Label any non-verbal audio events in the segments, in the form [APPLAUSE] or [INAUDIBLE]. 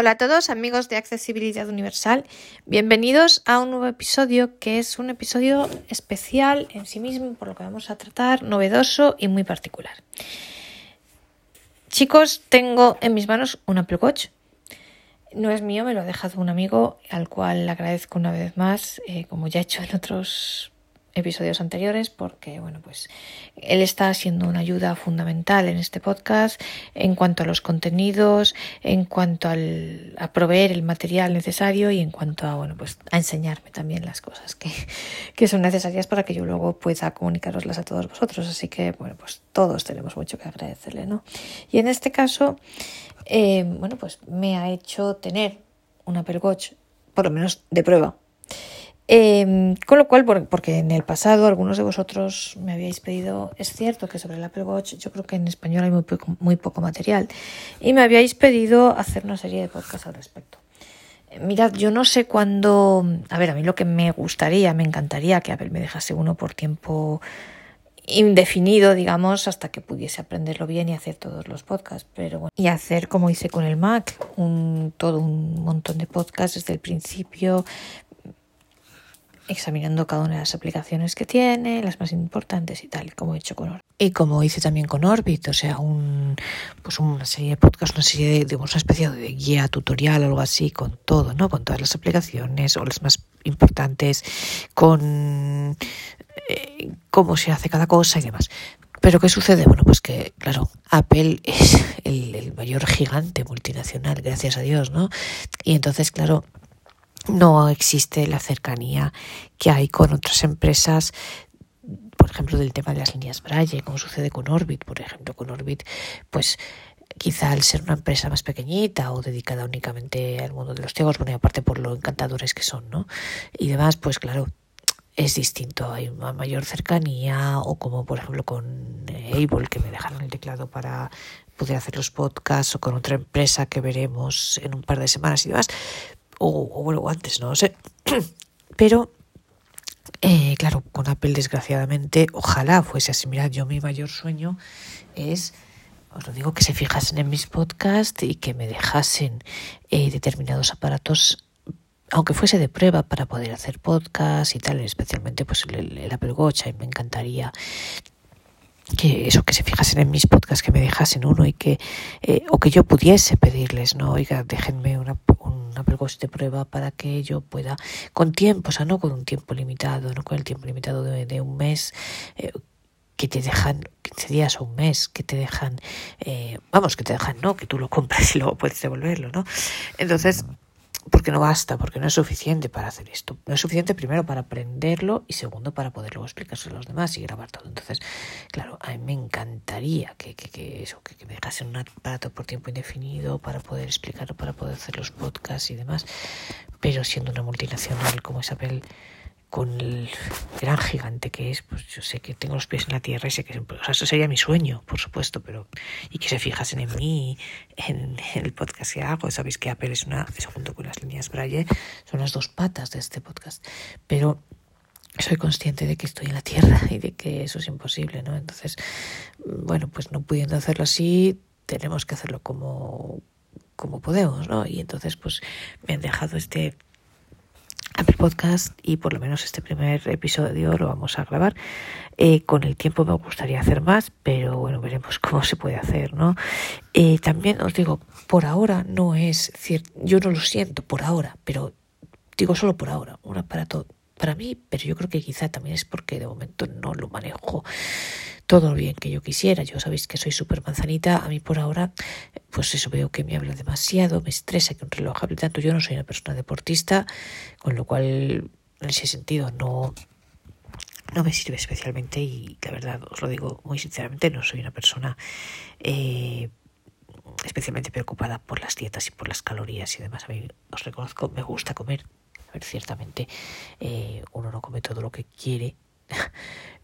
Hola a todos amigos de Accesibilidad Universal, bienvenidos a un nuevo episodio que es un episodio especial en sí mismo por lo que vamos a tratar, novedoso y muy particular. Chicos, tengo en mis manos un Apple Watch. No es mío, me lo ha dejado un amigo al cual le agradezco una vez más, eh, como ya he hecho en otros episodios anteriores porque bueno pues él está siendo una ayuda fundamental en este podcast en cuanto a los contenidos en cuanto al, a proveer el material necesario y en cuanto a bueno pues a enseñarme también las cosas que, [LAUGHS] que son necesarias para que yo luego pueda comunicaroslas a todos vosotros. Así que bueno pues todos tenemos mucho que agradecerle no y en este caso eh, bueno pues me ha hecho tener una Apple Watch por lo menos de prueba Em, con lo cual, porque en el pasado algunos de vosotros me habíais pedido, es cierto que sobre el Apple Watch yo creo que en español hay muy poco, material, y me habíais pedido hacer una serie de podcasts al respecto. Mirad, yo no sé cuándo, a ver, a mí lo que me gustaría, me encantaría que Apple me dejase uno por tiempo indefinido, digamos, hasta que pudiese aprenderlo bien y hacer todos los podcasts. Pero y hacer como hice con el Mac, todo un montón de podcasts desde el principio, examinando cada una de las aplicaciones que tiene, las más importantes y tal, como he hecho con Orbit. Y como hice también con Orbit, o sea, un, pues una serie de podcasts, una serie de, digamos, una especie de guía tutorial algo así, con todo, ¿no? Con todas las aplicaciones o las más importantes, con eh, cómo se hace cada cosa y demás. Pero ¿qué sucede? Bueno, pues que, claro, Apple es el mayor gigante multinacional, gracias a Dios, ¿no? Y entonces, claro, no existe la cercanía que hay con otras empresas por ejemplo del tema de las líneas Braille como sucede con Orbit por ejemplo. Con Orbit pues quizá al ser una empresa más pequeñita o dedicada únicamente al mundo de los ciegos bueno y aparte por lo encantadores que son no y demás pues claro es distinto, hay una mayor cercanía o como por ejemplo con Able que me dejaron el teclado para poder hacer los podcasts o con otra empresa que veremos en un par de semanas y demás, o, bueno, antes, no sé. [CLEARS THROAT] Pero, eh, claro, con Apple desgraciadamente, ojalá fuese así. Mirad, yo mi mayor sueño es, os lo digo, que se fijasen en mis podcasts y que me dejasen eh, determinados aparatos aunque fuese de prueba para poder hacer podcast y tal, especialmente pues el, Apple Watch, y me encantaría que eso que se fijasen en mis podcasts que me dejasen uno y que eh, o que yo pudiese pedirles no oiga déjenme una, Apple Watch de prueba para que yo pueda, con tiempo, o sea, no con un tiempo limitado, no con el tiempo limitado de, un mes, eh, que te dejan 15 días o un mes, que te dejan, eh, vamos, que te dejan, no, que tú lo compras y luego puedes devolverlo, ¿no? Entonces, porque no basta, porque no es suficiente para hacer esto. No es suficiente primero para aprenderlo y segundo para poder luego explicárselo a los demás y grabar todo. Entonces, claro, a mí me encantaría que, que, eso, que, me dejasen un aparato por tiempo indefinido para poder explicarlo, para poder hacer los podcasts y demás, pero siendo una multinacional como es Apple, con el gran gigante que es, pues yo sé que tengo los pies en la tierra y sé que o sea, eso sería mi sueño, por supuesto, pero y que se fijasen en mí, en, el podcast que hago. Sabéis que Apple es una, junto con las líneas Braille, son las dos patas de este podcast. Pero soy consciente de que estoy en la tierra y de que eso es imposible, ¿no? Entonces, bueno, pues no pudiendo hacerlo así, tenemos que hacerlo como, como podemos, ¿no? Y entonces, pues me han dejado este Apple Podcast y por lo menos este primer episodio lo vamos a grabar. Eh, con el tiempo me gustaría hacer más, pero bueno, veremos [LAUGHS] cómo se puede hacer, ¿no? Eh, también os digo, por ahora no es cierto, yo no lo siento por ahora, pero digo solo por ahora, un aparato para mí, pero yo creo que quizá también es porque de momento no lo manejo todo lo bien que yo quisiera. Yo sabéis que soy súper manzanita. A mí por ahora, pues eso veo que me habla demasiado, me estresa que un reloj hable tanto. Yo no soy una persona deportista, con lo cual en ese sentido no, no me sirve especialmente y la verdad os lo digo muy sinceramente, no soy una persona eh, especialmente preocupada por las dietas y por las calorías y demás. A mí os reconozco, me gusta comer. A ver, ciertamente eh, uno no come todo lo que quiere, [LAUGHS]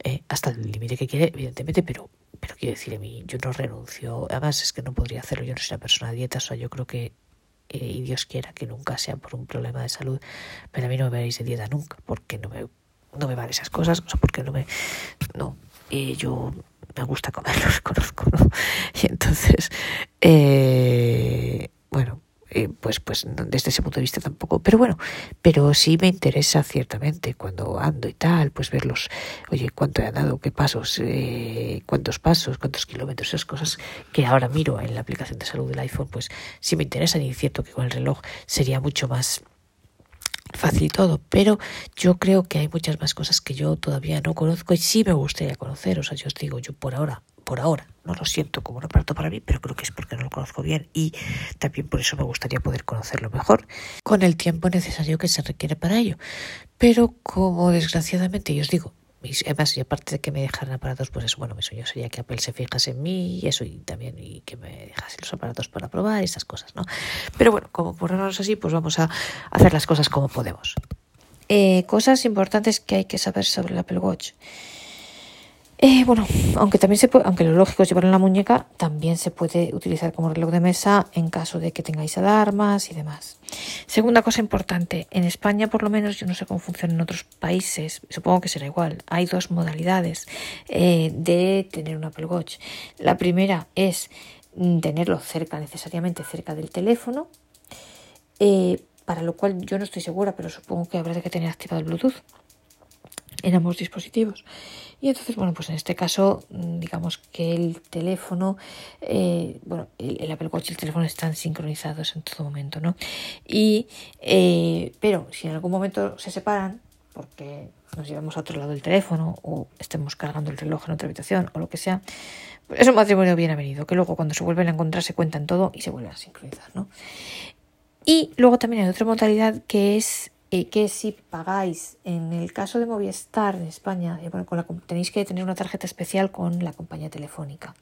Eh, hasta el límite que quiere, evidentemente, pero, pero quiero decir, a mí, yo no renuncio, además es que no podría hacerlo, yo no soy una persona de dieta, o sea, yo creo que, eh, y Dios quiera que nunca sea por un problema de salud, pero a mí no me veréis de dieta nunca, porque no me, no me van esas cosas, o sea, porque no me, no, eh, yo me gusta comer, [LAUGHS] los conozco, ¿no? Y entonces, bueno, eh, pues, pues desde ese punto de vista tampoco. Pero bueno, pero sí me interesa ciertamente cuando ando y tal, pues verlos, oye, cuánto he andado, qué pasos, eh, cuántos pasos, cuántos kilómetros, esas cosas que ahora miro en la aplicación de salud del iPhone, pues sí me interesan y es cierto que con el reloj sería mucho más fácil y todo, pero yo creo que hay muchas más cosas que yo todavía no conozco y sí me gustaría conocer. O sea, yo os digo, yo por ahora, por ahora, no lo siento como un aparato para mí, pero creo que es porque no lo conozco bien y también por eso me gustaría poder conocerlo mejor, con el tiempo necesario que se requiere para ello. Pero como desgraciadamente, yo os digo, además, y aparte de que me dejaran aparatos, pues eso, bueno, mi sueño sería que Apple se fijase en mí y eso, y también y que me dejase los aparatos para probar y esas cosas, ¿no? Pero bueno, como ponernos así, pues vamos a hacer las cosas como podemos. Eh, cosas importantes que hay que saber sobre el Apple Watch. Eh, bueno, aunque también se puede, aunque lo lógico es llevarlo en la muñeca, también se puede utilizar como reloj de mesa en caso de que tengáis alarmas y demás. Segunda cosa importante, en España por lo menos, yo no sé cómo funciona en otros países, supongo que será igual. Hay dos modalidades eh, de tener un Apple Watch. La primera es mm, tenerlo cerca, necesariamente cerca del teléfono, eh, para lo cual yo no estoy segura, pero supongo que habrá que tener activado el Bluetooth en ambos dispositivos. Y entonces, bueno, pues en este caso, mm, digamos que el teléfono, eh, bueno, el, Apple Watch y el teléfono están sincronizados en todo momento, ¿no? Y, eh, pero si en algún momento se separan, porque nos llevamos a otro lado del teléfono o estemos cargando el reloj en otra habitación o lo que sea, pues es un matrimonio bien avenido, que luego cuando se vuelven a encontrar se cuentan todo y se vuelven a sincronizar, ¿no? Y luego también hay otra modalidad que es eh, que si pagáis en el caso de Movistar en España, eh, bueno, tenéis que tener una tarjeta especial con la compañía telefónica.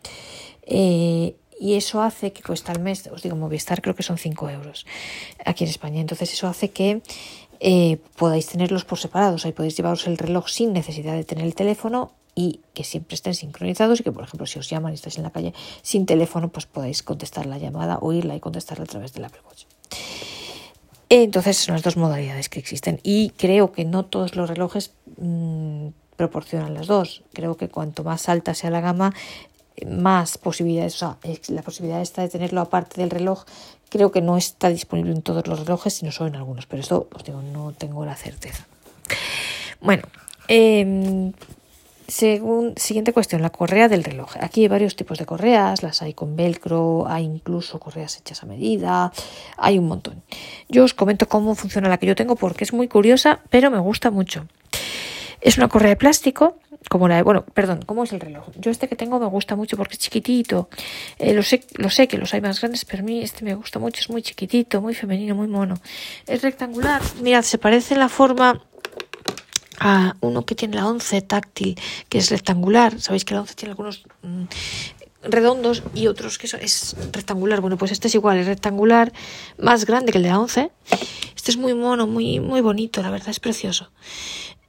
Eh, y eso hace que cuesta al mes, os digo, Movistar creo que son 5 euros aquí en España. Entonces eso hace que podáis tenerlos por separados. Ahí podéis llevaros el reloj sin necesidad de tener el teléfono y que siempre estén sincronizados y que, por ejemplo, si os llaman y estáis en la calle sin teléfono, pues podáis contestar la llamada, oírla y contestarla a través del Apple Watch. Entonces son las dos modalidades que existen y creo que no todos los relojes mm, proporcionan las dos. Creo que cuanto más alta sea la gama, más posibilidades, o sea, la posibilidad está de tenerlo aparte del reloj, creo que no está disponible en todos los relojes, sino solo en algunos, pero esto os digo, no tengo la certeza. Bueno, eh, siguiente cuestión, la correa del reloj. Aquí hay varios tipos de correas, las hay con velcro, hay incluso correas hechas a medida, hay un montón. Yo os comento cómo funciona la que yo tengo porque es muy curiosa, pero me gusta mucho. Es una correa de plástico, como la de, bueno, perdón, ¿cómo es el reloj? Yo este que tengo me gusta mucho porque es chiquitito. Eh, lo, sé, lo sé que los hay más grandes, pero a mí este me gusta mucho, es muy chiquitito, muy femenino, muy mono. Es rectangular, mirad, se parece en la forma a uno que tiene la 11 táctil, que es rectangular. Sabéis que la 11 tiene algunos mm, redondos y otros que es rectangular. Bueno, pues este es igual, es rectangular, más grande que el de la 11. Este es muy mono, muy, muy bonito, la verdad, es precioso.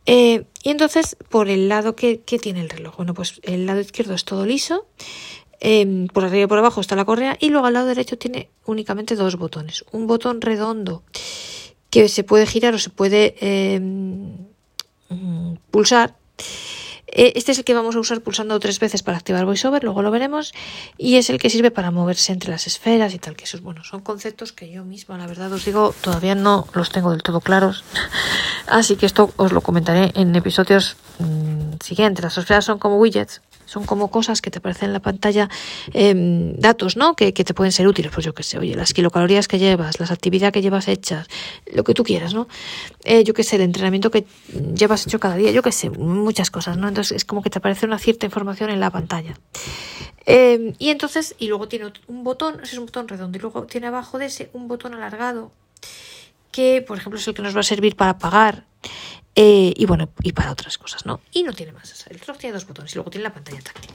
Eh, y entonces, por el lado que, tiene el reloj, bueno, pues el lado izquierdo es todo liso, em, por arriba y por abajo está la correa, y luego al lado derecho tiene únicamente dos botones. Un botón redondo que se puede girar o se puede em, Mm, pulsar. Eh, este es el que vamos a usar pulsando tres veces para activar VoiceOver, luego lo veremos, y es el que sirve para moverse entre las esferas y tal, que esos, bueno, son conceptos que yo misma, la verdad os digo, todavía no los tengo del todo claros, así que esto os lo comentaré en episodios mm, siguientes. Las esferas son como widgets, son como cosas que te aparecen en la pantalla, em, datos, ¿no? Que, te pueden ser útiles, pues yo qué sé, oye, las kilocalorías que llevas, las actividades que llevas hechas, lo que tú quieras, ¿no? Eh, yo qué sé, el entrenamiento que llevas hecho cada día, yo qué sé, muchas cosas, ¿no? Entonces es como que te aparece una cierta información en la pantalla. Em, y entonces, y luego tiene un botón, ese es un botón redondo, y luego tiene abajo de ese un botón alargado, que por ejemplo es el que nos va a servir para pagar eh, y bueno, y para otras cosas, ¿no? Y no tiene más. El reloj tiene dos botones y luego tiene la pantalla táctil.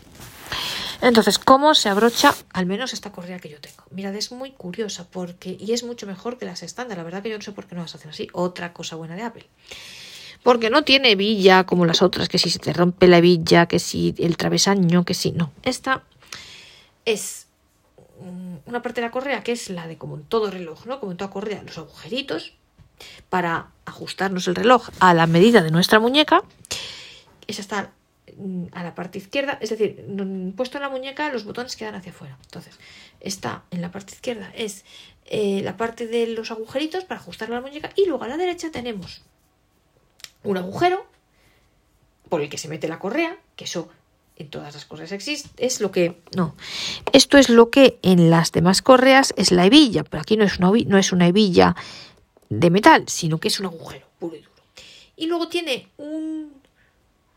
Entonces, ¿cómo se abrocha al menos esta correa que yo tengo? Mirad, es muy curiosa porque, y es mucho mejor que las estándar. La verdad que yo no sé por qué no las hacen así. Otra cosa buena de Apple. Porque no tiene villa como las otras, que si se te rompe la villa, que si el travesaño, que si no. Esta es una parte de la correa que es la de como en todo reloj, ¿no? Como en toda correa, los agujeritos para ajustarnos el reloj a la medida de nuestra muñeca. Esa está mm, a la parte izquierda, es decir, puesto en la muñeca los botones quedan hacia afuera. Entonces, está en la parte izquierda es eh, la parte de los agujeritos para ajustar la muñeca y luego a la derecha tenemos un agujero por el que se mete la correa, que eso en todas las correas existe, es lo que no. Esto es lo que en las demás correas es la hebilla, pero aquí no es una, no es una hebilla de metal, sino que es un agujero puro y duro. Y luego tiene un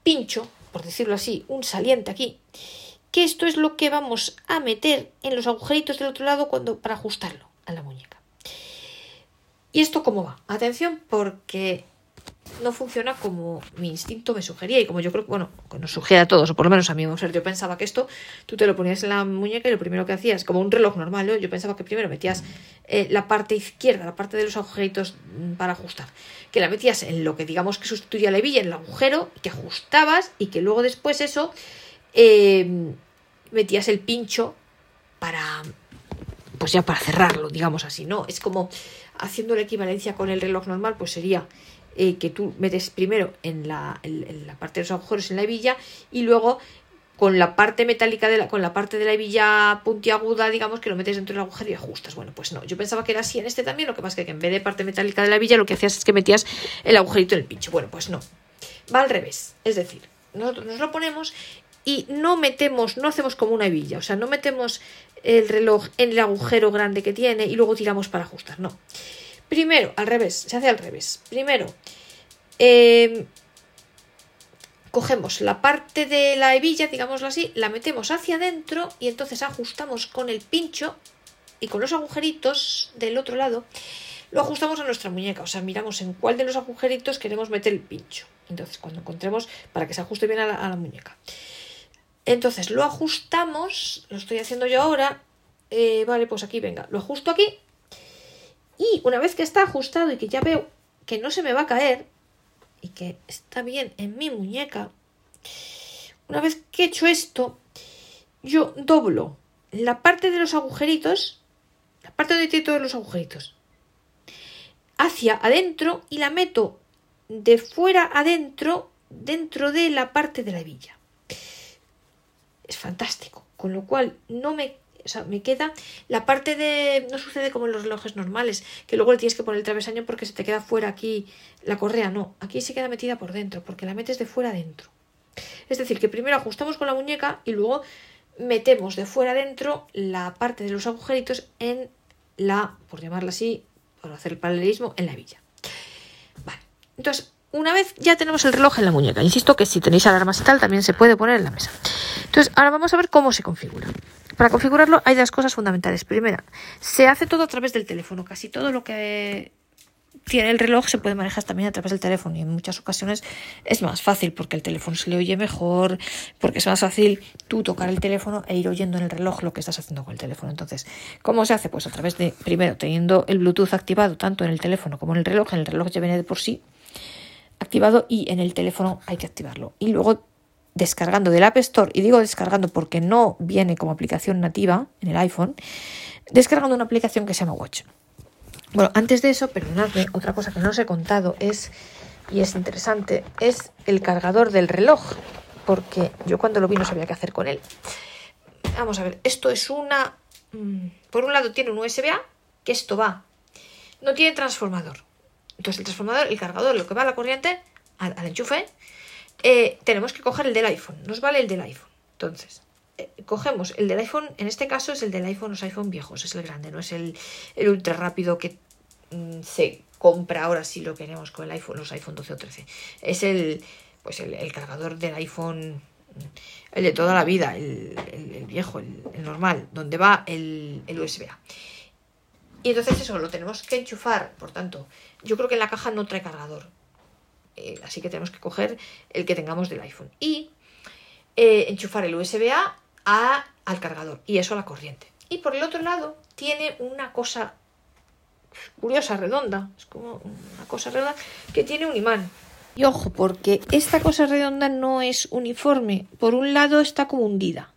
pincho, por decirlo así, un saliente aquí, que esto es lo que vamos a meter en los agujeritos del otro lado cuando, para ajustarlo a la muñeca. ¿Y esto cómo va? Atención porque no funciona como mi instinto me sugería y como yo creo que, bueno, nos sugiere a todos, o por lo menos a mí, yo pensaba que esto tú te lo ponías en la muñeca y lo primero que hacías, como un reloj normal, yo pensaba que primero metías eh, la parte izquierda, la parte de los agujeritos mm, para ajustar, que la metías en lo que digamos que sustituía la hebilla, en el agujero, que ajustabas y que luego después eso eh, metías el pincho para, pues ya para cerrarlo, digamos así, ¿no? Es como haciendo la equivalencia con el reloj normal, pues sería eh, que tú metes primero en la, en, la, parte de los agujeros en la hebilla y luego con la parte metálica de la, con la parte de la hebilla puntiaguda, digamos, que lo metes dentro del agujero y ajustas. Bueno, pues no, yo pensaba que era así en este también, lo que pasa es que en vez de parte metálica de la hebilla, lo que hacías es que metías el agujerito en el pincho. Bueno, pues no. Va al revés. Es decir, nosotros nos lo ponemos y no metemos, no hacemos como una hebilla, o sea, no metemos el reloj en el agujero grande que tiene y luego tiramos para ajustar, no. Primero, al revés, se hace al revés. Primero, em, cogemos la parte de la hebilla, digámoslo así, la metemos hacia adentro y entonces ajustamos con el pincho y con los agujeritos del otro lado, lo ajustamos a nuestra muñeca, o sea, miramos en cuál de los agujeritos queremos meter el pincho. Entonces, cuando encontremos, para que se ajuste bien a la, muñeca. Entonces, lo ajustamos, lo estoy haciendo yo ahora, eh, vale, pues aquí, venga, lo ajusto aquí y una vez que está ajustado y que ya veo que no se me va a caer y que está bien en mi muñeca, una vez que he hecho esto, yo doblo la parte de los agujeritos, la parte donde tiene todos los agujeritos, hacia adentro y la meto de fuera adentro dentro de la parte de la hebilla. Es fantástico, con lo cual no me o sea, me queda la parte de. No sucede como en los relojes normales, que luego le tienes que poner el travesaño porque se te queda fuera aquí la correa. No, aquí se queda metida por dentro, porque la metes de fuera adentro. Es decir, que primero ajustamos con la muñeca y luego metemos de fuera adentro la parte de los agujeritos en la, por llamarla así, por hacer el paralelismo, en la villa. Vale, entonces, una vez ya tenemos el reloj en la muñeca, insisto que si tenéis alarmas y tal, también se puede poner en la mesa. Entonces, ahora vamos a ver cómo se configura. Para configurarlo hay dos cosas fundamentales. Primera, se hace todo a través del teléfono. Casi todo lo que tiene el reloj se puede manejar también a través del teléfono y en muchas ocasiones es más fácil porque el teléfono se le oye mejor, porque es más fácil tú tocar el teléfono e ir oyendo en el reloj lo que estás haciendo con el teléfono. Entonces, ¿cómo se hace? Pues a través de, primero, teniendo el Bluetooth activado tanto en el teléfono como en el reloj. En el reloj ya viene de por sí activado y en el teléfono hay que activarlo. Y luego descargando del App Store, y digo descargando porque no viene como aplicación nativa en el iPhone, descargando una aplicación que se llama Watch. Bueno, antes de eso, perdonadme, otra cosa que no os he contado es, y es interesante, es el cargador del reloj, porque yo cuando lo vi no sabía qué hacer con él. Vamos a ver, esto es una... Mm, por un lado tiene un USB-A, que esto va, no tiene transformador. Entonces el transformador, el cargador, lo que va a la corriente, al enchufe, eh, tenemos que coger el del iPhone. Nos vale el del iPhone. Entonces, eh, cogemos el del iPhone, en este caso es el del iPhone, los iPhone viejos, es el grande, no es el, el ultra rápido que mm, se compra ahora si lo queremos con el iPhone, los iPhone 12 o 13. Es el, pues el, cargador del iPhone, mm, el de toda la vida, el, viejo, el, normal, donde va el, el USB-A. Y entonces eso lo tenemos que enchufar, por tanto, yo creo que en la caja no trae cargador. Eh, así que tenemos que coger el que tengamos del iPhone y eh, enchufar el USB-A al cargador y eso a la corriente. Y por el otro lado tiene una cosa curiosa, redonda, es como una cosa redonda que tiene un imán. Y ojo, porque esta cosa redonda no es uniforme. Por un lado está como hundida.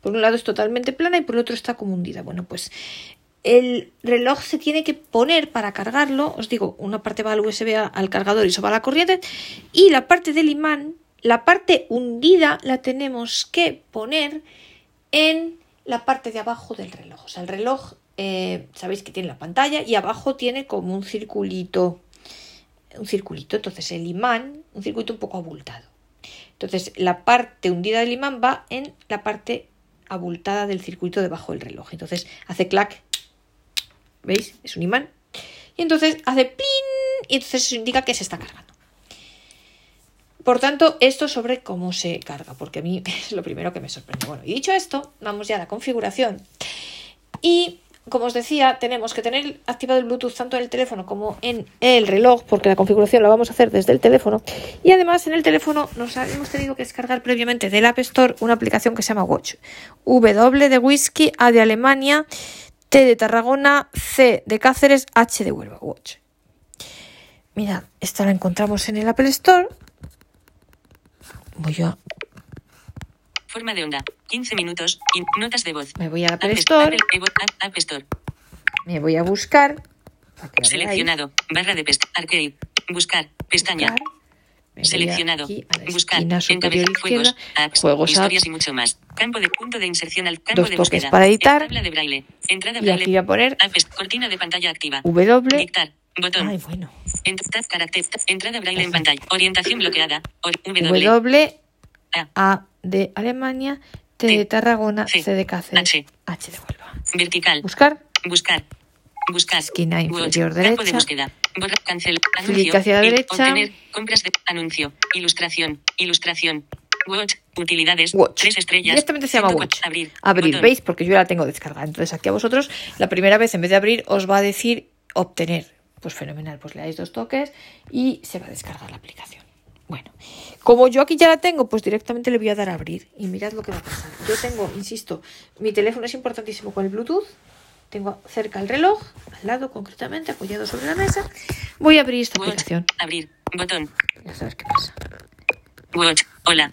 Por un lado es totalmente plana y por el otro está como hundida. Bueno, pues el reloj se tiene que poner para cargarlo. Os digo, una parte va al USB al cargador y eso va a la corriente. Y la parte del imán la parte hundida la tenemos que poner en la parte de abajo del reloj. O sea, el reloj, eh, sabéis que tiene la pantalla y abajo tiene como un circulito. Un circulito, entonces el imán, un circuito un poco abultado. Entonces la parte hundida del imán va en la parte abultada del circuito debajo del reloj. Entonces hace clac, ¿veis? Es un imán. Y entonces hace pin y entonces eso indica que se está cargando. Por tanto, esto sobre cómo se carga, porque a mí [LAUGHS] es lo primero que me sorprende. Bueno, y dicho esto, vamos ya a la configuración. Y como os decía, tenemos que tener activado el Bluetooth tanto en el teléfono como en el reloj, porque la configuración la vamos a hacer desde el teléfono. Y además en el teléfono nos hemos tenido que descargar previamente del App Store una aplicación que se llama Watch. W de Whisky, A de Alemania, T de Tarragona, C de Cáceres, H de Huelva. Watch. Mirad, esta la encontramos en el Apple Store. Voy a Forma de onda. 15 minutos. In- notas de voz. Me voy a Apple App Store. Apple- Store. Me voy a buscar. Seleccionado. Barra de pesca. Arcade. Buscar. Pestaña. Buscar. Seleccionado. aquí a la Buscar. Encabezar juegos. Apps. juegos, historias apps. y mucho más. Campo de punto de inserción al campo Dos de búsqueda. para editar. Tabla de braille. Entrada Y braille. aquí voy a poner Apps. Cortina de pantalla activa. W. Dictar. Botón. Ay, bueno. Ent- tab carácter. tab- Entrada braille en pantalla. Orientación bloqueada. Or- W. W. A. A de Alemania. T de. Tarragona. C. C de Cáceres. H. H de Huelva. Vertical. Buscar. Buscar. Buscar. Esquina Watch. inferior Campo de derecha. búsqueda. Cancel. Anuncio. Clic hacia la derecha. Obtener. Compras de. Anuncio. Ilustración. Ilustración. Watch. Utilidades. Watch. Tres estrellas. Directamente se llama 104. Watch. Abrir. Abrir, Botón. ¿veis? Porque yo ya la tengo descargada. Entonces aquí a vosotros, la primera vez en vez de abrir, os va a decir obtener. Pues fenomenal, pues le dais dos toques y se va a descargar la aplicación. Bueno, como yo aquí ya la tengo, pues directamente le voy a dar a abrir y mirad lo que va a pasar. Yo tengo, insisto, mi teléfono es importantísimo con el Bluetooth. Tengo cerca el reloj, al lado concretamente, apoyado sobre la mesa. Voy a abrir esta Watch. aplicación. Abrir. Botón. Ya sabes qué pasa. Watch. Hola.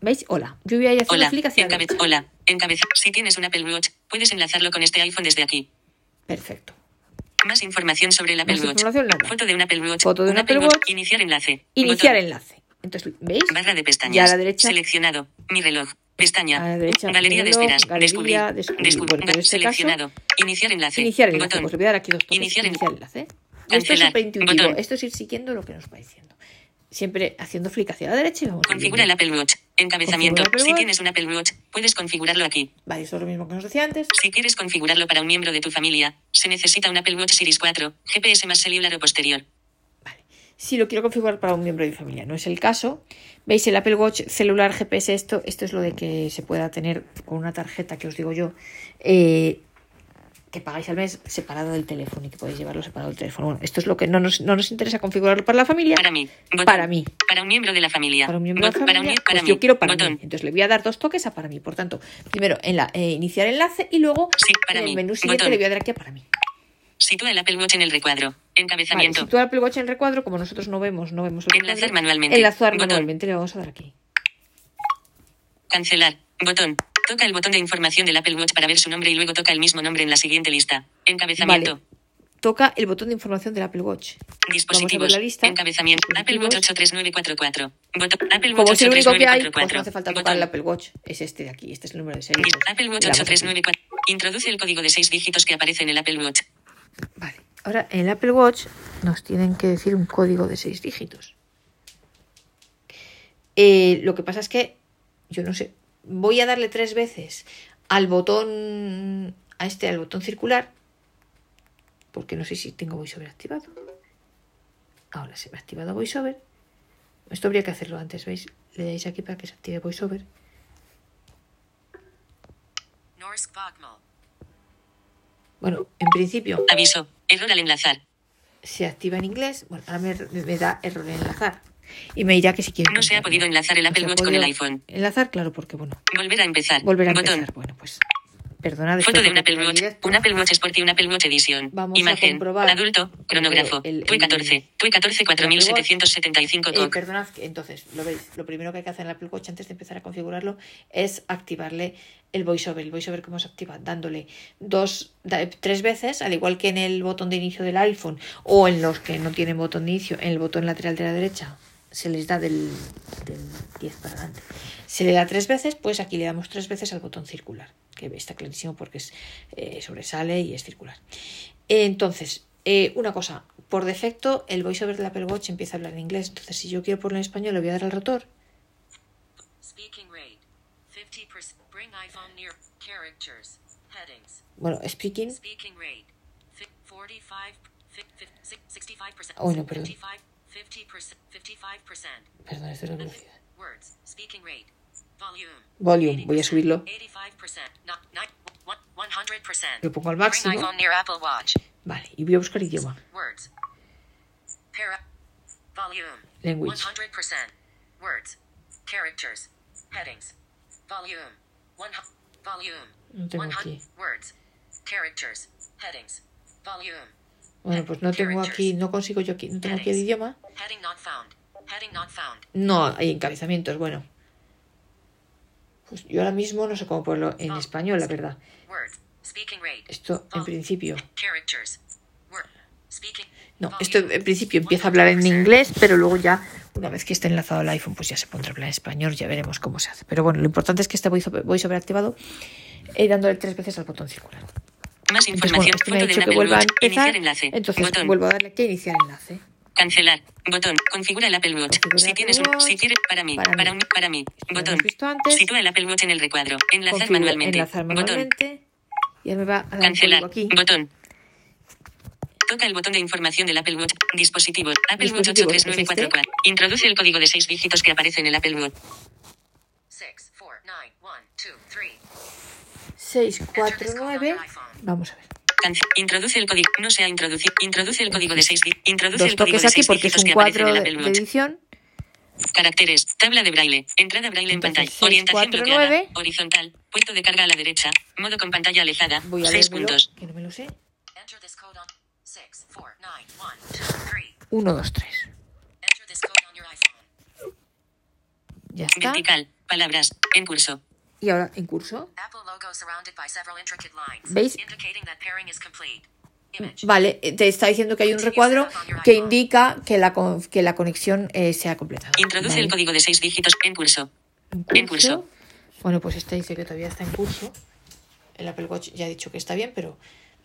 ¿Veis? Hola. Yo voy a ir Hola. clic hacia derecha. Hola. Si tienes un Apple Watch, puedes enlazarlo con este iPhone desde aquí. Perfecto. Más información sobre el Apple Más Watch. Foto de un Apple Watch. Foto de un Apple Watch. Iniciar enlace. Iniciar Botón. enlace. Entonces, ¿veis? Barra de pestañas. Y a la derecha. Seleccionado. Mi reloj. Pestaña. A la derecha, Galería de esperas. galería, descubrir. descubrir. Bueno, en este Seleccionado. Iniciar enlace. Iniciar enlace. Botón. Pues le voy a dar aquí dos toques. Iniciar Iniciar, en- enlace. Esto es Cancelar. súper intuitivo. Botón. Esto es ir siguiendo lo que nos va diciendo. Siempre haciendo flick hacia la derecha y vamos Configura el. Apple Watch. Encabezamiento. Si tienes un Apple Watch, puedes configurarlo aquí. Vale, esto es lo mismo que nos decía antes. Si quieres configurarlo para un miembro de tu familia, se necesita un Apple Watch Series 4, GPS más celular o posterior. Si lo quiero configurar para un miembro de mi familia, no es el caso. Veis el Apple Watch celular GPS, esto, esto es lo de que se pueda tener con una tarjeta que os digo yo, eh, que pagáis al mes separado del teléfono y que podéis llevarlo separado del teléfono. Bueno, esto es lo que no nos, no nos interesa configurarlo para la familia. Para mí. Botón. Para mí. Para un miembro de la familia. Para un miembro de la Bot- para familia, un- para pues mí. yo quiero para Botón. mí. Entonces le voy a dar dos toques a para mí. Por tanto, primero en la eh, iniciar enlace y luego Sí, para en el mí. menú siguiente le voy a dar aquí a para mí. Sitúa el Apple Watch en el recuadro. Vale, Encabezamiento. situar el Apple Watch en el recuadro, como nosotros no vemos, no vemos el Enlazar recuadro, manualmente. Enlazar Botón. manualmente, le vamos a dar aquí. Cancelar. Botón. Toca el botón de información del Apple Watch para ver su nombre y luego toca el mismo nombre en la siguiente lista. Encabezamiento. Vale. Toca el botón de información del Apple Watch. Dispositivos. Vamos a ver la lista. Encabezamiento. Apple Watch Dispositivos. 83944. Botón. Apple Watch Como es el único que hay, pues 83944. no hace falta tocar Botón. el Apple Watch. Es este de aquí, este es el número de serie. Apple Watch le damos aquí. 8394. Introduce el código de 6 dígitos que aparece en el Apple Watch. Vale. Ahora en el Apple Watch nos tienen que decir un código de seis dígitos. Eh, lo que pasa es que, yo no sé, voy a darle tres veces al botón, a este, al botón circular, porque no sé si tengo VoiceOver activado. Ahora se me ha activado VoiceOver. Esto habría que hacerlo antes, ¿veis? Le dais aquí para que se active VoiceOver. Norsk Bokmål. Bueno, en principio Aviso. Error al enlazar. se activa en inglés. Bueno, ahora me, me da error en enlazar. Y me dirá que si quiere. No se ha podido enlazar el Apple Watch con el iPhone. Enlazar, claro, porque bueno, Volver a empezar. volver a Botón. empezar. Bueno, pues Foto de un Apple Watch. Un Apple Watch Sport y un Apple Watch Edition. Vamos a Imagen. comprobar. Adulto. Cronógrafo. El- el- TUI 14. TUI 14 4775 Eh, perdonad, entonces, lo veis, lo primero que hay que hacer en el Apple Watch antes de empezar a configurarlo es activarle el voiceover. El voiceover, ¿cómo se activa? Dándole dos, da- tres veces, al igual que en el botón de inicio del iPhone o en los que no tienen botón de inicio, en el botón lateral de la derecha. Se les da del, del 10 para adelante. Se le da tres veces, pues aquí le damos tres veces al botón circular, que está clarísimo porque es, eh, sobresale y es circular. Entonces, eh, una cosa, por defecto el voiceover del Apple Watch empieza a hablar en inglés, entonces si yo quiero ponerlo en español le voy a dar al rotor. Speaking rate. 50%. Bring iPhone near. Characters. Headings. Bueno, speaking, Speaking rate. Fi- 45. fi- fi- si- 65%. Oh, no, perdón. 55. 50%. 55%. perdón, esto es la velocidad. Volume. Voy a subirlo. 85%. No, ni- one- 100%. Lo pongo al máximo. Vale, y voy a buscar idioma. Language. 100%. Words. Characters. Headings. Volume. One. Volume. No tengo 100 aquí. Bueno, pues no tengo aquí, no consigo yo aquí, no tengo aquí el idioma. No hay encabezamientos, bueno. Pues yo ahora mismo no sé cómo ponerlo en español, la verdad. Esto en principio. No, esto en principio empieza a hablar en inglés, pero luego ya, una vez que esté enlazado al iPhone, pues ya se pondrá a hablar en español, ya veremos cómo se hace. Pero bueno, lo importante es que este voiceover activado y dándole tres veces al botón circular. Más Entonces, bueno, información. este me ha dicho que vuelva a empezar, entonces Botón. vuelvo a darle aquí a iniciar enlace. Cancelar. Botón. Configura el Apple Watch. Configura Si Apple tienes un, Watch. si quieres, para mí, Para para mí. para mí. Botón. Sitúa el Apple Watch en el recuadro. Enlazar Configuro manualmente. Enlazar Botón. manualmente. Y ahora me va a dar Cancelar. aquí. Botón. Toca el botón de información del Apple Watch. Dispositivos. Apple Watch Dispositivos, 83944. Introduce el código de seis dígitos que aparece en el Apple Watch. 6, 4, 9, 1, 2, 3. 649. Vamos a ver. Introduce el código. No se ha introducido. Introduce el código de seis dígitos. Introduce Dos el código toques de aquí seis porque es dígitos un que aparece en cuadro el de, Apple de edición. Caracteres. Tabla de braille. Entrada braille en pantalla. Orientación 649. bloqueada. Horizontal. Puesto de carga a la derecha. Modo con pantalla alejada. Voy a 6 leérmelo, puntos. que no me lo sé. Enter this code on 6, 4, 9, 1, 2, 3. 1, 2, 3. Enter this code on your iPhone. Ya está. Vertical. Palabras. En curso. Y ahora en curso. ¿Veis? Vale, eh, te está diciendo que hay un recuadro que indica que la, que la conexión eh, se ha completado. Introduce Vale. el código de seis dígitos. En curso. En En curso. Bueno, pues este dice que todavía está en curso. El Apple Watch ya ha dicho que está bien, pero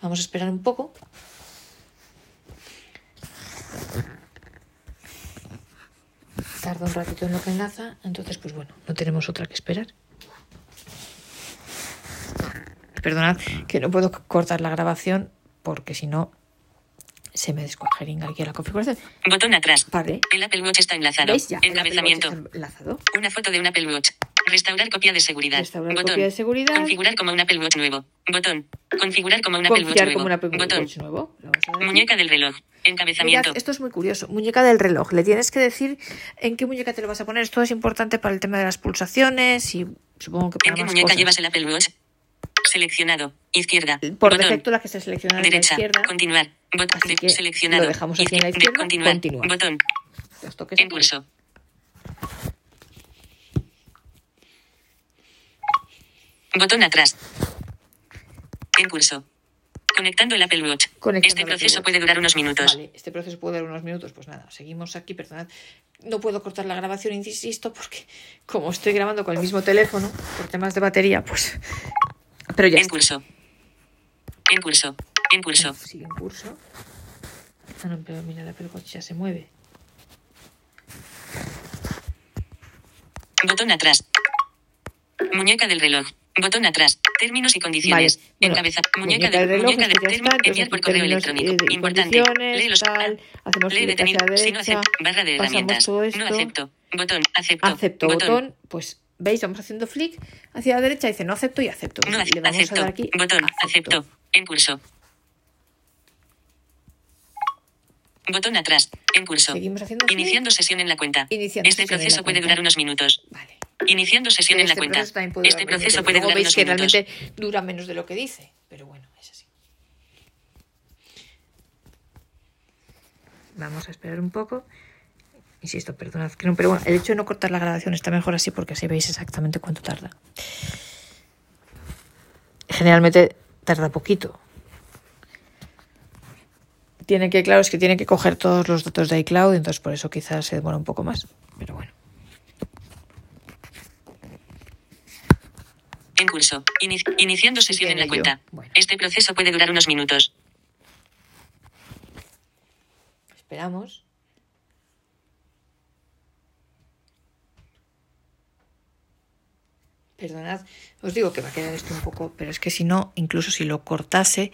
vamos a esperar un poco. Tarda un ratito en lo que enlaza, entonces pues bueno, no tenemos otra que esperar. Perdonad que no puedo cortar la grabación porque si no se me descuajeringa aquí la configuración. Botón atrás. Vale. El Apple Watch está enlazado. Encabezamiento. está enlazado. Una foto de un Apple Watch. Restaurar copia de seguridad. Restaurar Botón. copia de seguridad. Configurar como un Apple Watch nuevo. Botón. Configurar como un Apple Watch nuevo. como un Apple Botón. Watch nuevo. Lo vamos a dar aquí. Muñeca del reloj. Encabezamiento. Mirad, esto es muy curioso. Muñeca del reloj. Le tienes que decir en qué muñeca te lo vas a poner. Esto es importante para el tema de las pulsaciones y supongo que para ¿En qué más muñeca cosas. llevas el Apple Watch? Seleccionado. Izquierda. Por Botón. defecto la que está seleccionada es la Derecha. izquierda. Continuar. Botón. Así que seleccionado. lo dejamos aquí en la izquierda, Continuar. continuar. Botón. Los toques En aquí. curso. Botón atrás. En curso. Conectando el Apple Watch. Conectando este proceso Watch. puede durar unos minutos. Vale, este proceso puede durar unos minutos. Pues nada, seguimos aquí, perdonad. No puedo cortar la grabación, insisto, porque como estoy grabando con el mismo teléfono, por temas de batería, pues. Pero ya En curso. En curso. En curso. Sigue en curso. Ah, no, pero mira, el Apple Watch ya se mueve. Botón atrás. Muñeca del reloj. Botón atrás. Términos y condiciones. Vale, bueno, Encabeza. muñeca Muñeca, del de, reloj, muñeca esto de ya término. Enviar por correo electrónico. eh, Importante. Lee los tal, hacemos Lee detenido. Si no acepto. Barra de herramientas. No acepto. Botón. Acepto. Acepto, botón. Pues veis, vamos haciendo flick hacia la derecha, dice no acepto y acepto. No le vamos a acepto. dar aquí. Botón. Acepto. En curso. Botón atrás. En curso. Seguimos haciendo clic. Iniciando sesión en la cuenta. Iniciando este proceso puede durar unos minutos. Vale. Iniciando sesión en la Este cuenta. proceso también puede Este durar proceso puede Luego durar veis unos que minutos. realmente dura menos de lo que dice, pero bueno, es así. Vamos a esperar un poco. Insisto, perdonad que no, pero bueno, el hecho de no cortar la grabación está mejor así porque así veis exactamente cuánto tarda. Generalmente tarda poquito. tiene que, claro, es que tiene que coger todos los datos de iCloud, entonces por eso quizás se demora un poco más. Pero bueno. En curso. Ini- iniciando sesión en la cuenta. Bueno. Este proceso puede durar unos minutos. Esperamos. Perdonad, os digo que va a quedar esto un poco, pero es que si no, incluso si lo cortase,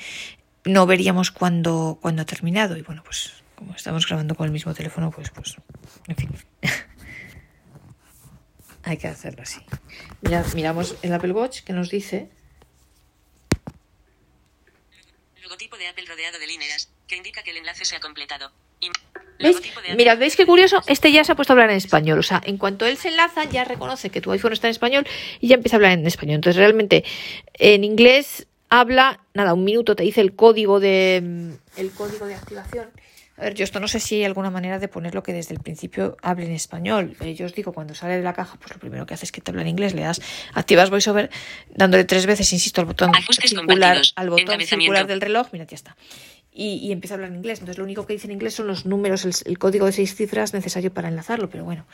no veríamos cuándo, cuándo ha terminado. Y bueno, pues como estamos grabando con el mismo teléfono, pues, pues, en fin. [LAUGHS] Hay que hacerlo así. Miramos el Apple Watch que nos dice Logotipo de Apple rodeado de líneas, que indica que el enlace se ha completado. Mirad, ¿veis qué curioso? Este ya se ha puesto a hablar en español. O sea, en cuanto él se enlaza, ya reconoce que tu iPhone está en español y ya empieza a hablar en español. Entonces, realmente, en inglés habla, nada, un minuto te dice el código de el código de activación. A ver, yo esto no sé si hay alguna manera de ponerlo que desde el principio hable en español. Eh, Yo os digo, cuando sale de la caja, pues lo primero que hace es que te habla en inglés, le das, activas VoiceOver, dándole tres veces, insisto, al botón circular, al botón circular del reloj, mira, ya está y, y empieza a hablar en inglés. Entonces lo único que dice en inglés son los números, el, el código de seis cifras necesario para enlazarlo, pero bueno.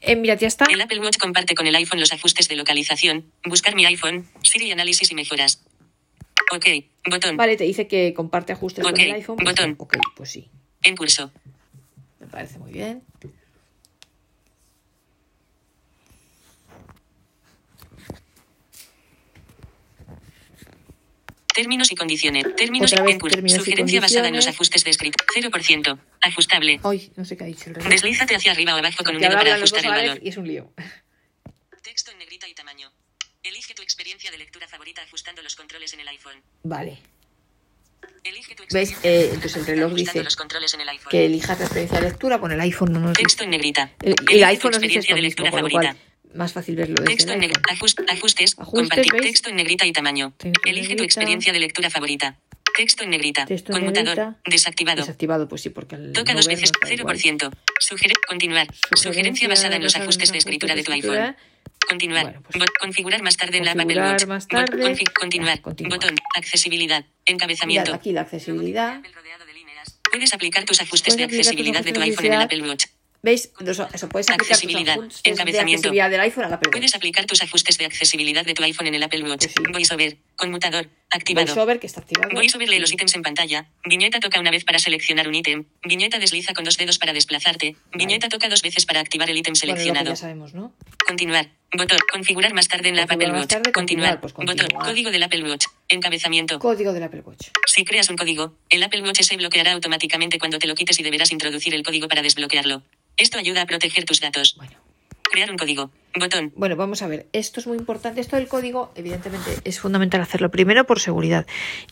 Eh, mira, ya está. El Apple Watch comparte con el iPhone los ajustes de localización, buscar mi iPhone, Siri análisis y mejoras. Ok, botón. Vale, te dice que comparte ajustes Ok, con el iPhone. Pues, botón. Ok, pues sí, En curso. me parece muy bien. Términos y condiciones. Términos Otra y vez y Sugerencia basada en los ajustes de escrito. 0%. Ajustable. Ay, no sé qué ha dicho el reloj. Deslízate hacia arriba o abajo con un dedo para ajustar el valor. y es un lío. Texto en negrita y tamaño. Elige tu experiencia de lectura favorita ajustando los controles en el iPhone. Vale. Elige tu ¿Veis? experiencia Eh, entonces el reloj dice los controles en el iPhone. Que elijas la experiencia de lectura, con el iPhone no nos. Texto en negrita. El, el tu iPhone nos dice esto de mismo, lectura lo favorita. Más fácil verlo desde Texto el en iPhone. negrita. ajustes, Ajustes, compartir. Texto en negrita y tamaño. Texto Elige tu experiencia de lectura favorita. Texto en negrita. Texto Conmutador. negrita. Desactivado. Desactivado, pues sí, porque al Toca dos veces. nos da igual. 0%. Sugerir. Continuar. Sugerencia basada en los ajustes de escritura de tu iPhone. Continuar. Bueno, pues, configurar más tarde en la Apple Watch. más tarde. continuar. Continuar. Botón. Accesibilidad. Encabezamiento. Mirad, aquí la accesibilidad. Puedes aplicar tus ajustes Puedes de accesibilidad de tu iPhone en el. Apple Watch. ¿Veis? Eso, eso puedes aplicar Accesibilidad, encabezamiento. accesibilidad del iPhone a la Apple Watch. Puedes aplicar tus ajustes de accesibilidad de tu iPhone en el Apple Watch. Sí. VoiceOver. Conmutador. Activado. VoiceOver, que está activado. VoiceOver lee los ítems en pantalla. Viñeta toca una vez para seleccionar un ítem. Viñeta desliza con dos dedos para desplazarte. Viñeta toca dos veces para activar el ítem Bueno, lo que seleccionado. ya sabemos, ¿no? Continuar. Botón. Configurar más tarde en la Apple Watch. tarde, continuar. continuar, pues Botón. continuar. Código del Apple Watch. Encabezamiento. Código del Apple Watch. Si creas un código, el Apple Watch se bloqueará automáticamente cuando te lo quites y deberás introducir el código para desbloquearlo. Esto ayuda a proteger tus datos. Bueno. Crear un código. Botón. Bueno, vamos a ver. Esto es muy importante. Esto del código, evidentemente, es fundamental hacerlo. Primero, por seguridad.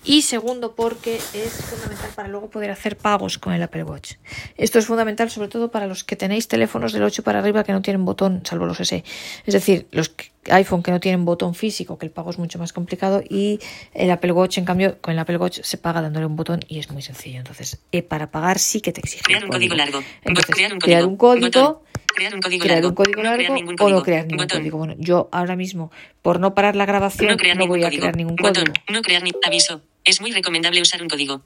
Y segundo, porque es fundamental para luego poder hacer pagos con el Apple Watch. Esto es fundamental, sobre todo para los que tenéis teléfonos del 8 para arriba que no tienen botón, salvo los SE. Es decir, los que- iPhone que no tienen botón físico, que el pago es mucho más complicado. Y el Apple Watch, en cambio, con el Apple Watch se paga dándole un botón y es muy sencillo. Entonces, eh, para pagar sí que te exige. Crear un código largo. Entonces, crear un código. crear un código Botón. Crear un código crear largo. un código No crear largo o no crear ningún Botón. código. Bueno, yo ahora mismo, por no parar la grabación, No crear ningún voy a código. crear ningún Botón. código. No crear ni aviso. Es muy recomendable usar un código.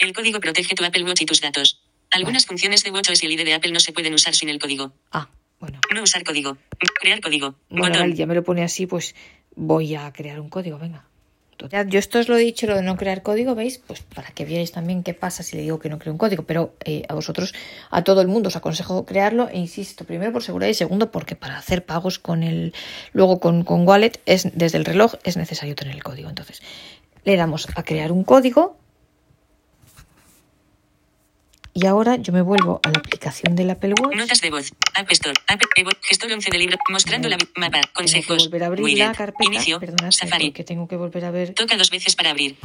El código protege tu Apple Watch y tus datos. Algunas funciones de WatchOS y el ID de Apple no se pueden usar sin el código. Ah, bueno. No usar código. Crear código. Bueno, vale, ya me lo pone así, pues voy a crear un código, venga. Total, Yo esto os lo he dicho, lo de no crear código, ¿veis? Pues para que veáis también qué pasa si le digo que no creo un código. Pero eh, a vosotros, a todo el mundo os aconsejo crearlo. E insisto, primero por seguridad y segundo porque para hacer pagos con el, luego con, con Wallet, es, desde el reloj es necesario tener el código. Entonces, le damos a crear un código. Y ahora yo me vuelvo a la aplicación del Apple Watch. Notas de voz. App Store. App Evo- Gestor 11 de libro. Mostrando la mapa. Tengo que Consejos. volver a abrir Widget. la carpeta. Inicio. Perdonad, Safari. porque tengo que volver a ver Toca dos veces para abrir.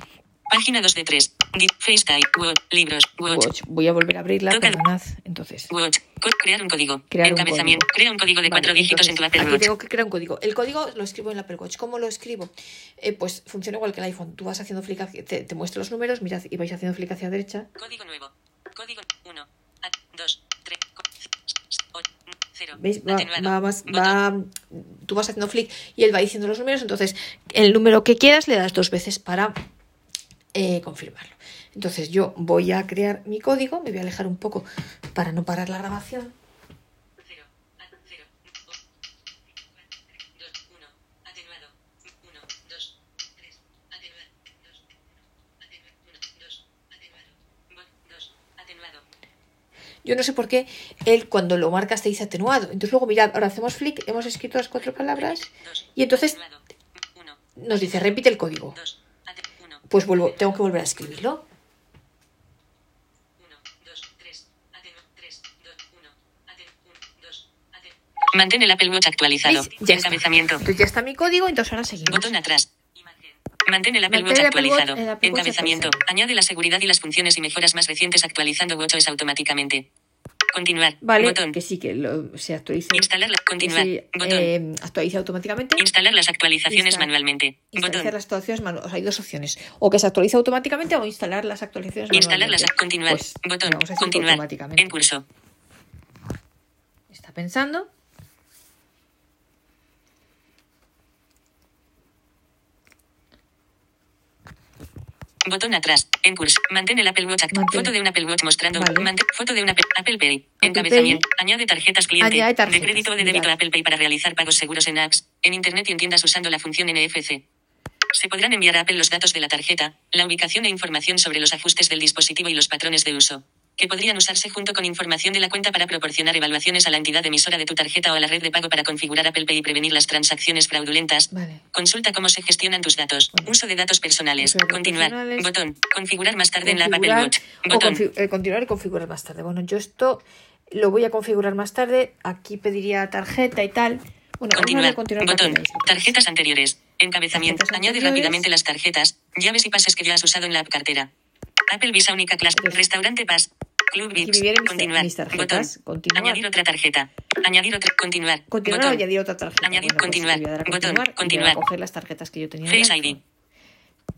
Página 2 de 3. FaceTime. Watch. Libros. Watch. Watch. Voy a volver a abrirla, Toca- perdonad. Entonces, Watch. Crear un código. Crear un Encabezamiento. código. Crea un código de Vale, cuatro dígitos en tu entonces, Apple Aquí Watch. tengo que crear un código. El código lo escribo en el Apple Watch. ¿Cómo lo escribo? Eh, pues funciona igual que el iPhone. Tú vas haciendo flick hacia, te, te muestra los números, mirad, y vais haciendo flick hacia derecha. Código nuevo. Código 1. 2. 3. 0. ¿Veis? Va, va más- va- tú vas haciendo flick y él va diciendo los números. Entonces, el número que quieras le das dos veces para eh, confirmarlo. Entonces yo voy a crear mi código, me voy a alejar un poco para no parar la grabación. 0, 0, 2, 1, atenuado, 1, 2, 3, atenuado, 2, 1, atenuado, 1, 2, atenuado, 2, atenuado. Yo no sé por qué él cuando lo marcas te dice atenuado. Entonces luego mirad, ahora hacemos flick, hemos escrito las cuatro palabras y entonces 1, nos dice repite el código. 2, 1, Pues vuelvo, tengo que volver a escribirlo. 1, 2, 3, atenuado, 3, 2, 1, atenuado, 2, atenuado. Mantén el Apple Watch actualizado. ¿Veis? Ya está. Encabezamiento. Entonces ya está mi código, entonces ahora seguimos. Botón atrás. Mantén el Apple Watch actualizado. el Apple Watch Encabezamiento. Añade la seguridad y las funciones y mejoras más recientes actualizando WatchOS automáticamente. Continuar. Vale, Botón. que sí, que lo- se actualiza. Instalar la- continuar. se, Botón. eh, actualiza automáticamente. Instalar las actualizaciones Insta- manualmente. Instalar Botón. las actualizaciones manuales. hay dos opciones. O que se actualice automáticamente o instalar las actualizaciones Instalar las manualmente. continuar. Pues, Botón. Continuar. En curso. Está pensando. Botón atrás. En curso. Mantén el Apple Watch activo. Foto de un Apple Watch mostrando. Vale. mantén- foto de un Apple, Apple Pay. Encabezamiento. Añade tarjetas cliente. Añade tarjetas, De crédito o de débito mirad. Apple Pay para realizar pagos seguros en apps, en Internet y en tiendas usando la función NFC. Se podrán enviar a Apple los datos de la tarjeta, la ubicación e información sobre los ajustes del dispositivo y los patrones de uso, que podrían usarse junto con información de la cuenta para proporcionar evaluaciones a la entidad emisora de tu tarjeta o a la red de pago para configurar Apple Pay y prevenir las transacciones fraudulentas. Vale. Consulta cómo se gestionan tus datos. Bueno. Uso de datos personales. Continuar. personales. Botón. Configurar más tarde en la Apple Watch. Botón. confi- eh, continuar y configurar más tarde. Bueno, yo esto lo voy a configurar más tarde. Aquí pediría tarjeta y tal. Bueno, Continuar. Botón. Tarjetas anteriores. Encabezamiento. Tarjetas Añade anteriores. rápidamente las tarjetas, llaves y pases que ya has usado en la app cartera. Apple Visa única clase. Entonces, Restaurante Pass. Club Vips. Continuar. mis tarjetas. Botón. Continuar. Añadir otra tarjeta. Añadir otra. Continuar. Continuar Botón. añadir otra tarjeta. Añadir, Bueno, pues continuar. a Botón, continuar continuar. coger las tarjetas que yo tenía. Face. ID.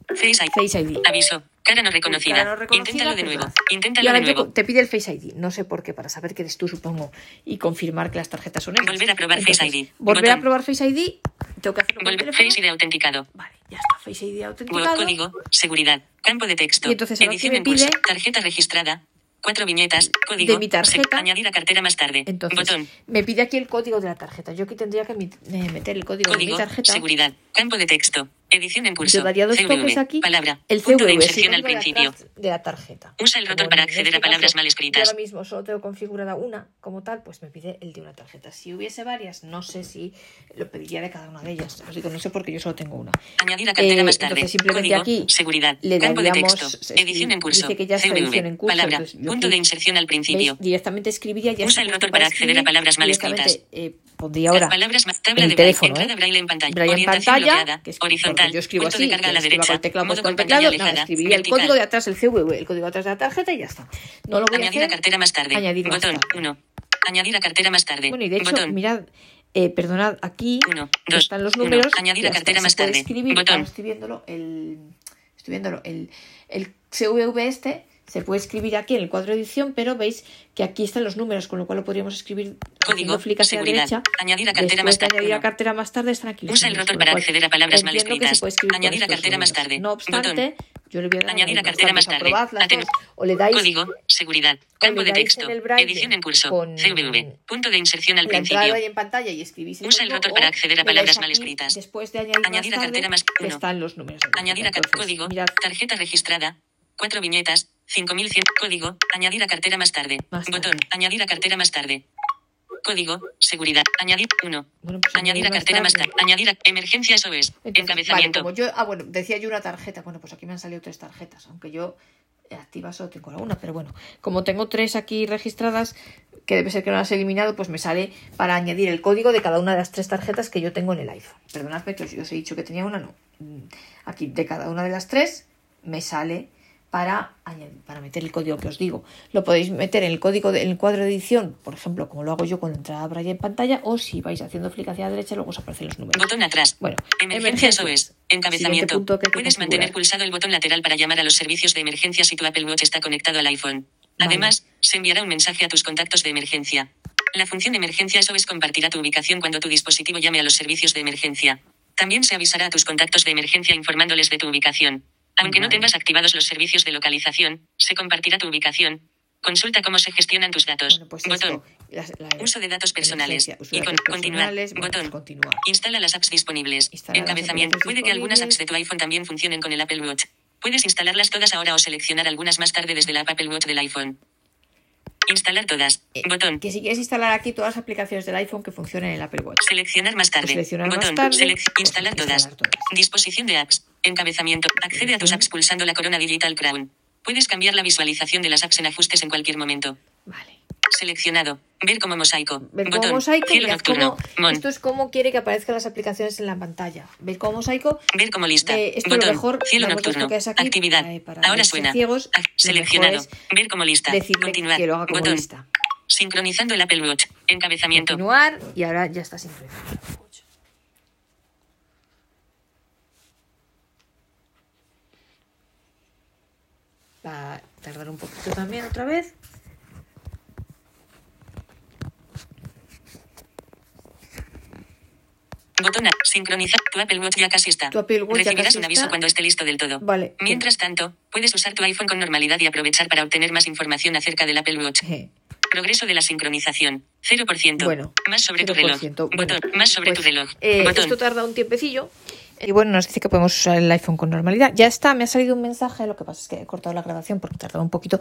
Face ID. Face ID. Aviso. Cara no reconocida. Cara no reconocida, Inténtalo de nuevo. Y Inténtalo ahora de nuevo. te pide el Face ID. No sé por qué, para saber que eres tú, supongo, y confirmar que las tarjetas son esas. Volver a probar Face ID. Volver Botón. a probar Face ID. Tengo que hacerlo Volver. Face ID autenticado. Vale, ya está. Face ID Word, autenticado. código, seguridad, campo de texto, Y entonces edición aquí en pide- tarjeta registrada, cuatro viñetas, código, De mi tarjeta. añadir a cartera más tarde, Entonces, botón, me pide aquí el código de la tarjeta. Yo aquí tendría que eh, meter el código, de código, mi tarjeta. seguridad, campo de texto, edición en curso, Yo daría dos CVV, toques aquí. palabra, el punto CVV, de es el inserción al de principio, de la tarjeta. Usa el rotor Como para acceder este a palabras caso, mal escritas. Yo ahora mismo solo tengo configurada una como tal, pues me pide el de una tarjeta. Si hubiese varias, no sé si lo pediría de cada una de ellas. Os digo, no sé porque yo solo tengo una. añadir a cartera Eh, más tarde, entonces simplemente código, aquí seguridad, le campo de texto, edición en curso, dice que ya está edición en curso, palabra, punto aquí- de inserción al principio, ¿Veis? Directamente escribiría ya Usa el rotor para acceder a palabras mal escritas. eh, pondría ahora palabras más tabla en de el teléfono, braille, ¿eh? braille en pantalla, Braille en orientación pantalla, que es horizontal, porque yo escribo así, la que escribo con modo puesto con teclado, nada, escribiría el código de atrás, el CVV, el código de atrás de la tarjeta y ya está. No lo voy Añadir a hacer. cartera más tarde. Añadir más Botón tarde. 1. Añadir a cartera más tarde. Bueno, y de hecho, Botón. mirad, eh, perdonad, aquí Uno, dos, están los uno. números. Añadir ya a cartera más tarde. Escribir, Botón. estoy viéndolo, el, estoy viéndolo, el, el CVV este se puede escribir aquí en el cuadro de edición, pero veis que aquí están los números, con lo cual lo podríamos escribir Código, flick hacia seguridad. derecha. Añadir a cartera más de tarde. añadir a Uno. cartera más tarde están aquí los Usa el rotor para acceder a palabras mal escritas. Añadir a cartera más tarde. No obstante, yo le voy a dar Añadir a cartera más tarde. Aten- o le dais Código, seguridad, campo de texto, edición en curso, CVV, punto de inserción al principio. ahí en pantalla y escribís Usa el rotor para acceder a palabras mal escritas. Después de añadir, Añadir a cartera tarde, más- uno. están los números. Añadir a código, tarjeta registrada, cuatro viñetas, 5100, código, añadir a cartera más tarde. Botón, añadir a cartera más tarde. Código, seguridad, añadir 1. Bueno, pues añadir a cartera más tarde. Añadir a emergencia SOS. Entonces, Encabezamiento. Vale, como yo, ah, bueno, decía yo una tarjeta. Bueno, pues aquí me han salido tres tarjetas, aunque yo activa solo tengo la una, pero bueno, como tengo tres aquí registradas, que debe ser que no las he eliminado, pues me sale para añadir el código de cada una de las tres tarjetas que yo tengo en el iPhone. Perdonadme que os, os he dicho que tenía una, no. Mm, Aquí de cada una de las tres me sale para, añadir, para meter el código que os digo. Lo podéis meter en el código de- en el cuadro de edición, por ejemplo, como lo hago yo con la entrada braille en pantalla, o si vais haciendo flick hacia la derecha, luego os aparecen los números. Botón atrás. Bueno, Emergencia SOS. Siguiente Encabezamiento. punto que Puedes mantener pulsado el botón lateral para llamar a los servicios de emergencia si tu Apple Watch está conectado al iPhone. Vale. Además, se enviará un mensaje a tus contactos de emergencia. La función emergencia SOS compartirá tu ubicación cuando tu dispositivo llame a los servicios de emergencia. También se avisará a tus contactos de emergencia informándoles de tu ubicación. Aunque no tengas activados los servicios de localización, se compartirá tu ubicación. Consulta cómo se gestionan tus datos. Bueno, pues Botón. esto, las- la- Uso de datos personales. Icon. datos Continuar. Botón. pues continuar. Instala las apps disponibles. Instala Encabezamiento. Puede que algunas apps de tu iPhone también funcionen con el Apple Watch. Puedes instalarlas todas ahora o seleccionar algunas más tarde desde la app Apple Watch del iPhone. Instalar todas. Eh, Botón. Que si quieres instalar aquí todas las aplicaciones del iPhone que funcionen en el Apple Watch. Seleccionar más tarde. Seleccionar más Botón. tarde. Selec- instalar, todas. instalar todas. Disposición de apps. Encabezamiento. Accede a tus apps pulsando la corona Digital Crown. Puedes cambiar la visualización de las apps en ajustes en cualquier momento. Vale. Seleccionado. Ver como mosaico. Ver Botón. como mosaico, Cielo mirad nocturno. cómo- esto es como quiere que aparezcan las aplicaciones en la pantalla. Ver como mosaico. Ver como lista. Eh, esto Botón. lo mejor, Cielo nocturno. esto que es aquí, Actividad. eh, Ahora suena. ciegos, Seleccionado. Ver como lista. Continuar. que lo haga como Botón. lista. Sincronizando el Apple Watch. Encabezamiento. Continuar y ahora ya está sincronizado. Va a tardar un poquito también otra vez. Botón A. Sincronizar. Tu Apple Watch ya casi está. Tu Apple Watch ya Recibirás casi un aviso está. cuando esté listo del todo. Vale. Mientras tanto, puedes usar tu iPhone con normalidad y aprovechar para obtener más información acerca del Apple Watch. Progreso de la sincronización. 0%. Bueno, Más sobre tu reloj. 0%. Bueno, Botón. Más sobre pues, tu reloj. eh, Botón. esto tarda un tiempecillo. Y bueno, nos dice que podemos usar el iPhone con normalidad. Ya está, me ha salido un mensaje, lo que pasa es que he cortado la grabación porque tardaba un poquito,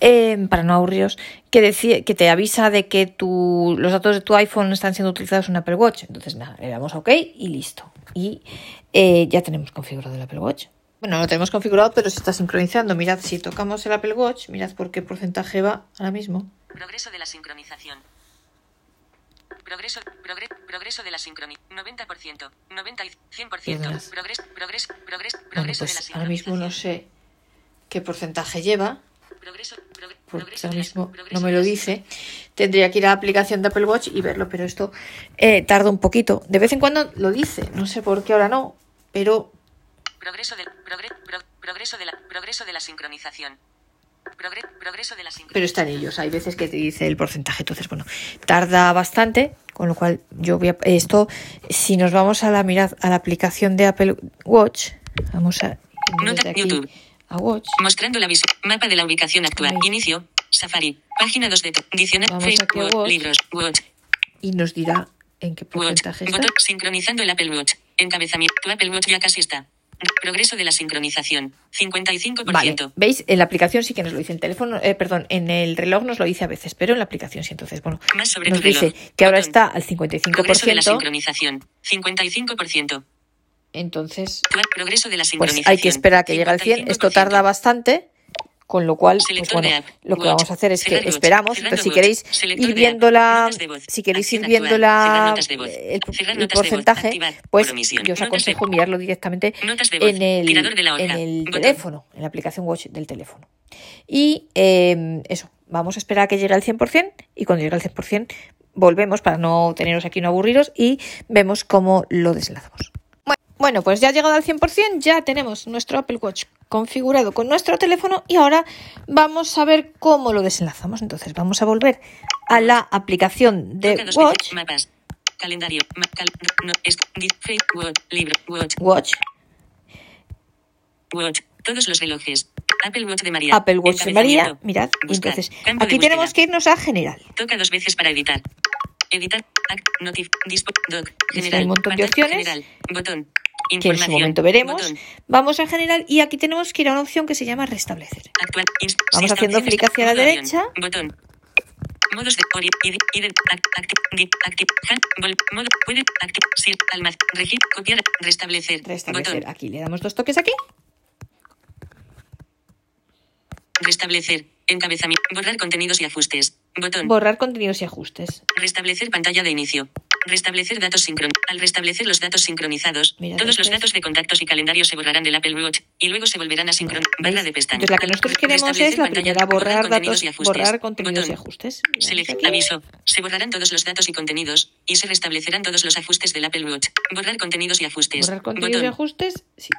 eh, para no aburriros, que, decía, que te avisa de que tu, los datos de tu iPhone están siendo utilizados en Apple Watch. Entonces, nada, le damos OK y listo. Y eh, ya tenemos configurado el Apple Watch. Bueno, lo tenemos configurado, pero se está sincronizando. Mirad, si tocamos el Apple Watch, mirad por qué porcentaje va ahora mismo. Progreso de la sincronización. Progreso, progre- progreso de la sincronización. 90%. 90 y 100%. Perdona. Progreso, progreso, progreso, Bueno, progreso de la pues ahora mismo no sincronización. sé qué porcentaje lleva, Progreso, progre- porque progreso ahora mismo progreso no me lo dice. Tendría que ir a la aplicación de Apple Watch y verlo, pero esto eh, tarda un poquito. De vez en cuando lo dice, no sé por qué ahora no, pero Progreso del progre- pro- progreso de la progreso de la sincronización. Progre- progreso de la pero está en ellos. Hay veces que te dice el porcentaje, entonces bueno, tarda bastante, con lo cual yo voy a esto si nos vamos a la mirad a la aplicación de Apple Watch, vamos a Nota aquí YouTube. a Watch. Mostrando la visión. Mapa de la ubicación actual. Ahí. Inicio. Safari. Página 2 de diccionario. Facebook. Watch. Libros. Watch. y nos dirá en qué Watch. porcentaje está. Botón. Sincronizando el Apple Watch. Encabezamiento. Tu Apple Watch ya casi está. Progreso de la sincronización. 55%. Vale, ¿veis? En la aplicación sí que nos lo dice. En teléfono, eh, perdón, en el reloj nos lo dice a veces, pero en la aplicación sí. Entonces, bueno, Más sobre nos tu reloj. dice que ahora está al Progreso de la 55%. sincronización. 55%. Entonces, Progreso de la pues hay que esperar a que llegue al 100. Esto 55%. tarda bastante. Con lo cual, pues bueno, lo que vamos a hacer es que esperamos. Cerrando Entonces, si queréis ir de viendo app. la, Notas de voz. si queréis ir Acción viendo actual. Cerrar la, notas de voz. el, el porcentaje, pues yo os aconsejo mirarlo directamente en el, en el teléfono, en la aplicación Watch del teléfono. Y eh, eso, vamos a esperar a que llegue al 100% y cuando llegue al 100% volvemos para no teneros aquí no aburriros y vemos cómo lo desenlazamos. Bueno, pues ya ha llegado al 100%, ya tenemos nuestro Apple Watch configurado con nuestro teléfono y ahora vamos a ver cómo lo desenlazamos. Entonces vamos a volver a la aplicación de Watch. Mapas. Calendario. Ma- cal- no, es, watch, libro. Watch. Watch, Watch. Todos los relojes. Apple Watch de María. Apple Watch de María, mirad. Buscar. entonces aquí tenemos que irnos a general. Toca dos veces para editar. Editar. Act. Notif. Dispo. Doc. General. un montón de opciones. General. Botón. Que en su momento veremos. Botón. Vamos a general y aquí tenemos que ir a una opción que se llama restablecer. Actual. Vamos haciendo clic hacia la derecha. Botón. Modos de copiar, restablecer, Restablecer. botón, Aquí le damos dos toques aquí. restablecer, encabezamiento, borrar contenidos y ajustes, botón, Borrar contenidos y ajustes. restablecer pantalla de inicio, restablecer datos sincronizados, al restablecer los datos sincronizados, Mira, todos los datos de contactos y calendario se borrarán del Apple Watch, y luego se volverán a sincronizar, barra de pestañas, Entonces la que nosotros queremos es la pantalla, primera, borrar datos, y ajustes, borrar contenidos y ajustes. Select aviso. Se borrarán todos los datos y contenidos, y se restablecerán todos los ajustes del Apple Watch. Borrar contenidos y ajustes. Borrar contenidos y Botón. ajustes. Sí.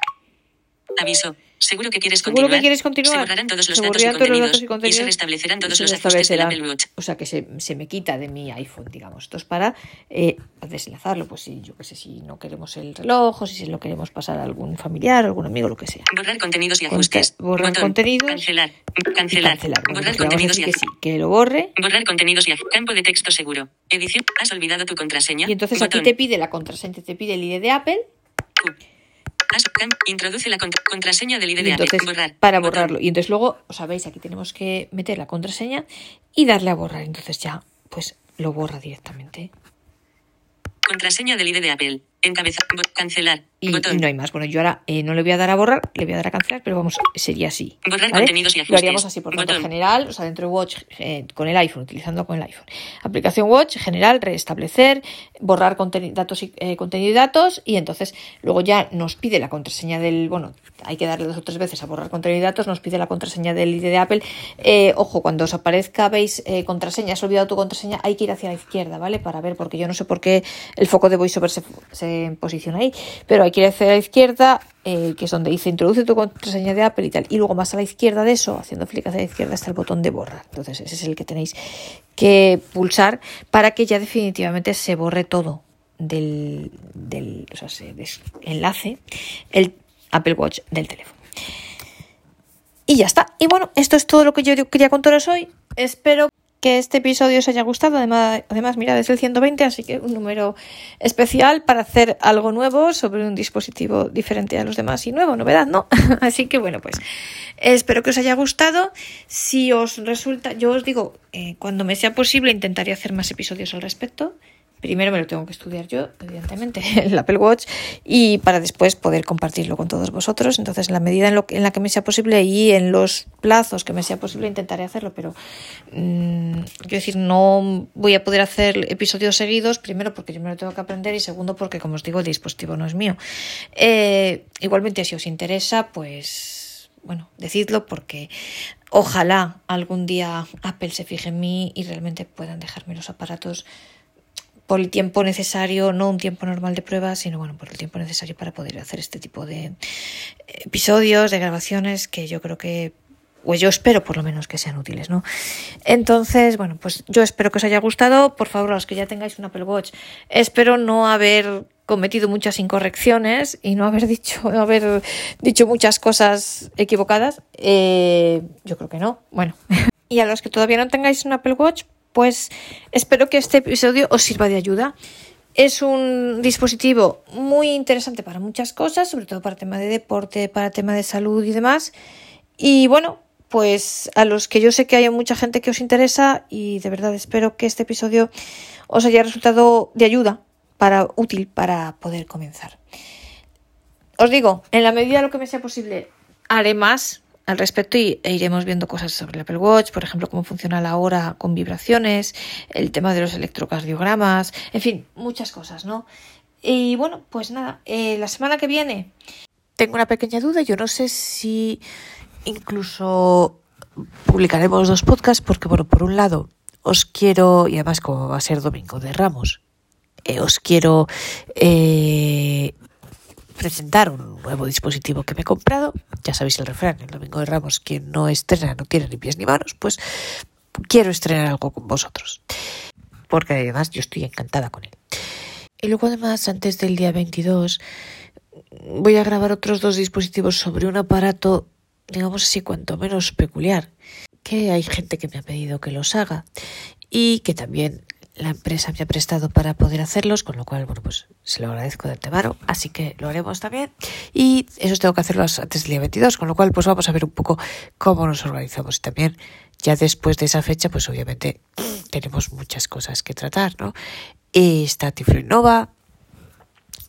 Aviso. Seguro que quieres Seguro continuar. que quieres continuar. Se borrarán todos los Se datos y borrarán todos los contenidos, datos y y se restablecerán todos se los ajustes del. Apple Watch. O sea que se, se me quita de mi iPhone, digamos. Esto es para eh, desenlazarlo, pues si yo qué sé, si no queremos el reloj, o si se lo queremos pasar a algún familiar, algún amigo, lo que sea. Borrar contenidos y Conte- ajustes. borrar Botón. contenidos. Cancelar. Cancelar. Borrar pues contenidos y que ajustes. sí, que lo borre. Borrar contenidos y aj- campo de texto seguro. Edición. ¿Has olvidado tu contraseña? Y entonces aquí te pide la contraseña, te pide el ID de Apple. Q. Introduce la contra- contraseña del ID de entonces, Apple. Borrar. para borrarlo. Y entonces luego, os sabéis, aquí tenemos que meter la contraseña y darle a borrar. Entonces ya, pues lo borra directamente. Contraseña del ID de Apple. Encabeza. bo- cancelar. Y, Botón. y no hay más. Bueno, yo ahora eh, no le voy a dar a borrar, le voy a dar a cancelar, pero vamos, sería así. Borrar ¿vale? contenidos y Lo ajustes. haríamos así, por tanto, general, o sea, dentro de Watch, eh, con el iPhone, utilizando con el iPhone. Aplicación Watch, general, restablecer, borrar datos y, eh, contenido y datos, y entonces luego ya nos pide la contraseña del, bueno, hay que darle dos o tres veces a borrar contenido y datos, nos pide la contraseña del ID de Apple. Ojo, cuando os aparezca, veis contraseña, has olvidado tu contraseña, hay que ir hacia la izquierda, ¿vale? Para ver, porque yo no sé por qué el foco de VoiceOver se, se posiciona ahí, pero hay que ir hacia la izquierda, eh, que es donde dice introduce tu contraseña de Apple y tal. Y luego más a la izquierda de eso, haciendo clic hacia la izquierda, está el botón de borrar. Entonces, ese es el que tenéis que pulsar para que ya definitivamente se borre todo del, o sea, se desenlace el Apple Watch del teléfono. Y ya está. Y bueno, esto es todo lo que yo quería contaros hoy. Espero que este episodio os haya gustado. Además, además, mira, es el 120, así que un número especial para hacer algo nuevo sobre un dispositivo diferente a los demás y nuevo, novedad, ¿no? [LAUGHS] así que bueno, pues espero que os haya gustado. Si os resulta, yo os digo, eh, cuando me sea posible intentaré hacer más episodios al respecto. Primero me lo tengo que estudiar yo, evidentemente, [LAUGHS] el Apple Watch, y para después poder compartirlo con todos vosotros. Entonces, en la medida en, lo en la que me sea posible y en los plazos que me sea posible, intentaré hacerlo. Pero, mmm, quiero decir, no voy a poder hacer episodios seguidos, primero porque yo me lo tengo que aprender y segundo porque, como os digo, el dispositivo no es mío. Eh, igualmente, si os interesa, pues, bueno, decidlo porque ojalá algún día Apple se fije en mí y realmente puedan dejarme los aparatos por el tiempo necesario, no un tiempo normal de prueba, sino bueno, por el tiempo necesario para poder hacer este tipo de episodios, de grabaciones, que yo creo que, pues yo espero por lo menos que sean útiles, ¿no? Entonces, bueno, pues yo espero que os haya gustado. Por favor, a los que ya tengáis un Apple Watch, espero no haber cometido muchas incorrecciones y no haber dicho, no haber dicho muchas cosas equivocadas. Eh, yo creo que no. Bueno. [LAUGHS] y a los que todavía no tengáis un Apple Watch, pues espero que este episodio os sirva de ayuda. Es un dispositivo muy interesante para muchas cosas, sobre todo para tema de deporte, para tema de salud y demás. Y bueno, pues a los que yo sé que hay mucha gente que os interesa y de verdad espero que este episodio os haya resultado de ayuda, para útil para poder comenzar. Os digo, en la medida de lo que me sea posible, haré más al respecto y e iremos viendo cosas sobre el Apple Watch, por ejemplo, cómo funciona la hora con vibraciones, el tema de los electrocardiogramas, en fin, muchas cosas, ¿no? Y bueno, pues nada, eh, la semana que viene tengo una pequeña duda, yo no sé si incluso publicaremos dos podcasts porque, bueno, por un lado os quiero, y además como va a ser Domingo de Ramos, eh, os quiero eh, presentar un nuevo dispositivo que me he comprado. Ya sabéis el refrán, el domingo de Ramos, quien no estrena no tiene ni pies ni manos, pues quiero estrenar algo con vosotros. Porque además yo estoy encantada con él. Y luego además, antes del día 22, voy a grabar otros dos dispositivos sobre un aparato, digamos así, cuanto menos peculiar, que hay gente que me ha pedido que los haga y que también la empresa me ha prestado para poder hacerlos, con lo cual, bueno, pues se lo agradezco de antemano, así que lo haremos también. Y eso tengo que hacerlo antes del día 22, con lo cual, pues vamos a ver un poco cómo nos organizamos. Y también, ya después de esa fecha, pues obviamente tenemos muchas cosas que tratar, ¿no? Está Tiflo Innova,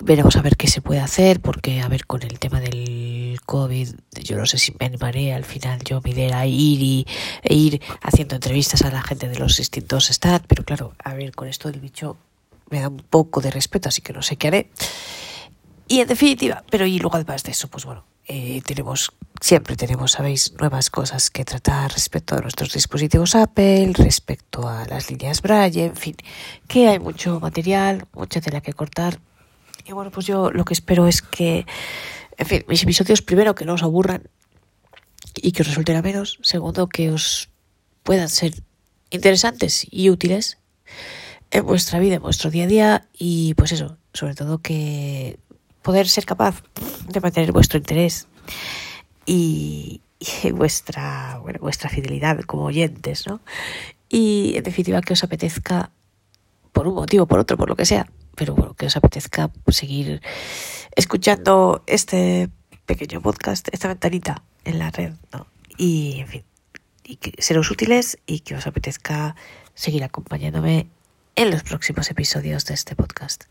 veremos a ver qué se puede hacer, porque a ver, con el tema del COVID, yo no sé si me animaré al final yo mi idea a ir y e ir haciendo entrevistas a la gente de los distintos stands, pero claro, a ver, con esto del bicho me da un poco de respeto, así que no sé qué haré. Y en definitiva, pero y luego además de eso, pues bueno, eh, tenemos, siempre tenemos, sabéis, nuevas cosas que tratar respecto a nuestros dispositivos Apple, respecto a las líneas Braille, en fin, que hay mucho material, mucha tela que cortar. Y bueno, pues yo lo que espero es que En fin, mis episodios, primero, que no os aburran y que os resulten menos. Segundo, que os puedan ser interesantes y útiles en vuestra vida, en vuestro día a día. Y pues eso, sobre todo que poder ser capaz de mantener vuestro interés y, y vuestra, bueno, vuestra fidelidad como oyentes, ¿no? Y en definitiva que os apetezca, por un motivo, por otro, por lo que sea, pero bueno, que os apetezca seguir escuchando este pequeño podcast, esta ventanita en la red, ¿no? Y en fin, y que seros útiles y que os apetezca seguir acompañándome en los próximos episodios de este podcast.